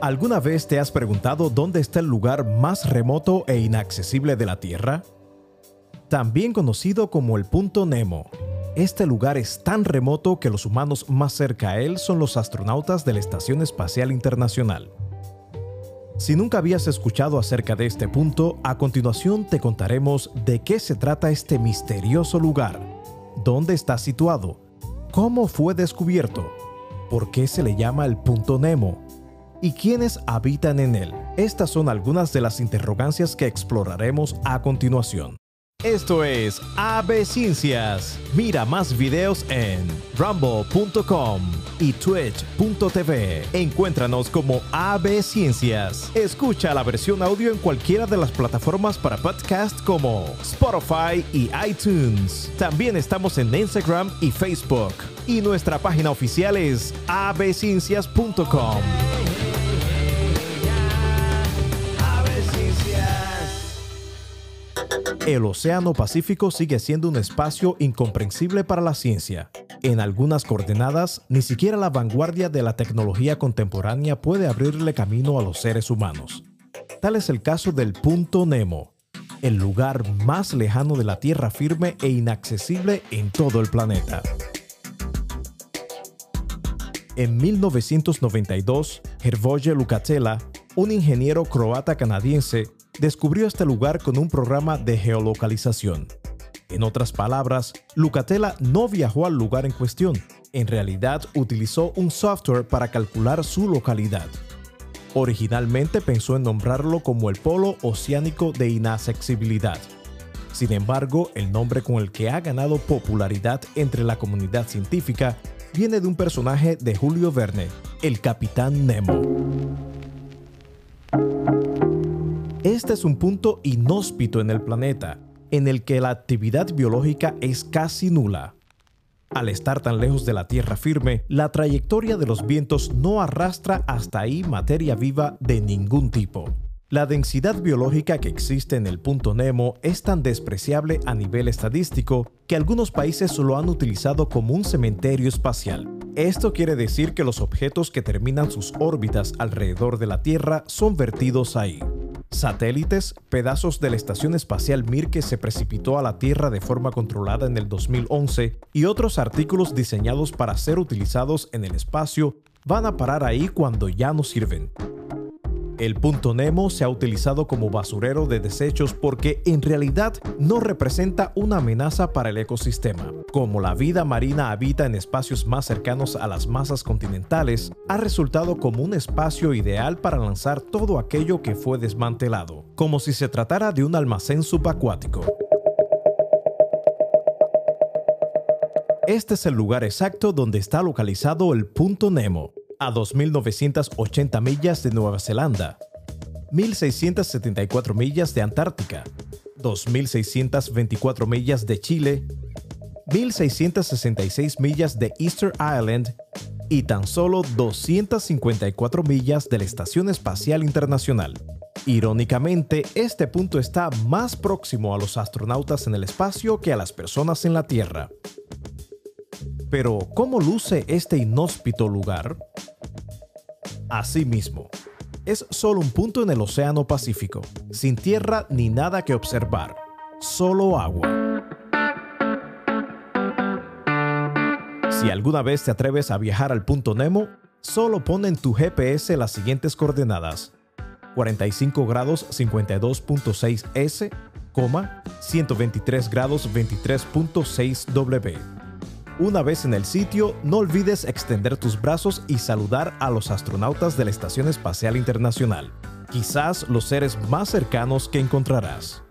¿Alguna vez te has preguntado dónde está el lugar más remoto e inaccesible de la Tierra? También conocido como el punto Nemo. Este lugar es tan remoto que los humanos más cerca a él son los astronautas de la Estación Espacial Internacional. Si nunca habías escuchado acerca de este punto, a continuación te contaremos de qué se trata este misterioso lugar, dónde está situado, cómo fue descubierto, por qué se le llama el punto Nemo y quiénes habitan en él. Estas son algunas de las interrogancias que exploraremos a continuación. Esto es AB Ciencias. Mira más videos en rumble.com y twitch.tv. Encuéntranos como AB Ciencias. Escucha la versión audio en cualquiera de las plataformas para podcast como Spotify y iTunes. También estamos en Instagram y Facebook. Y nuestra página oficial es abciencias.com. El Océano Pacífico sigue siendo un espacio incomprensible para la ciencia. En algunas coordenadas, ni siquiera la vanguardia de la tecnología contemporánea puede abrirle camino a los seres humanos. Tal es el caso del punto Nemo, el lugar más lejano de la Tierra firme e inaccesible en todo el planeta. En 1992, Hervoje Lukatela, un ingeniero croata canadiense, descubrió este lugar con un programa de geolocalización. En otras palabras, Lucatela no viajó al lugar en cuestión, en realidad utilizó un software para calcular su localidad. Originalmente pensó en nombrarlo como el Polo Oceánico de Inaccesibilidad. Sin embargo, el nombre con el que ha ganado popularidad entre la comunidad científica viene de un personaje de Julio Verne, el Capitán Nemo. Este es un punto inhóspito en el planeta, en el que la actividad biológica es casi nula. Al estar tan lejos de la Tierra firme, la trayectoria de los vientos no arrastra hasta ahí materia viva de ningún tipo. La densidad biológica que existe en el punto Nemo es tan despreciable a nivel estadístico que algunos países lo han utilizado como un cementerio espacial. Esto quiere decir que los objetos que terminan sus órbitas alrededor de la Tierra son vertidos ahí satélites, pedazos de la Estación Espacial Mir que se precipitó a la Tierra de forma controlada en el 2011 y otros artículos diseñados para ser utilizados en el espacio van a parar ahí cuando ya no sirven. El punto Nemo se ha utilizado como basurero de desechos porque en realidad no representa una amenaza para el ecosistema. Como la vida marina habita en espacios más cercanos a las masas continentales, ha resultado como un espacio ideal para lanzar todo aquello que fue desmantelado, como si se tratara de un almacén subacuático. Este es el lugar exacto donde está localizado el punto Nemo, a 2.980 millas de Nueva Zelanda, 1.674 millas de Antártica, 2.624 millas de Chile, 1.666 millas de Easter Island y tan solo 254 millas de la Estación Espacial Internacional. Irónicamente, este punto está más próximo a los astronautas en el espacio que a las personas en la Tierra. Pero, ¿cómo luce este inhóspito lugar? Asimismo, es solo un punto en el Océano Pacífico, sin tierra ni nada que observar, solo agua. Si alguna vez te atreves a viajar al punto Nemo, solo pon en tu GPS las siguientes coordenadas. 45 grados 52.6 S, 123 grados 23.6 W una vez en el sitio, no olvides extender tus brazos y saludar a los astronautas de la Estación Espacial Internacional, quizás los seres más cercanos que encontrarás.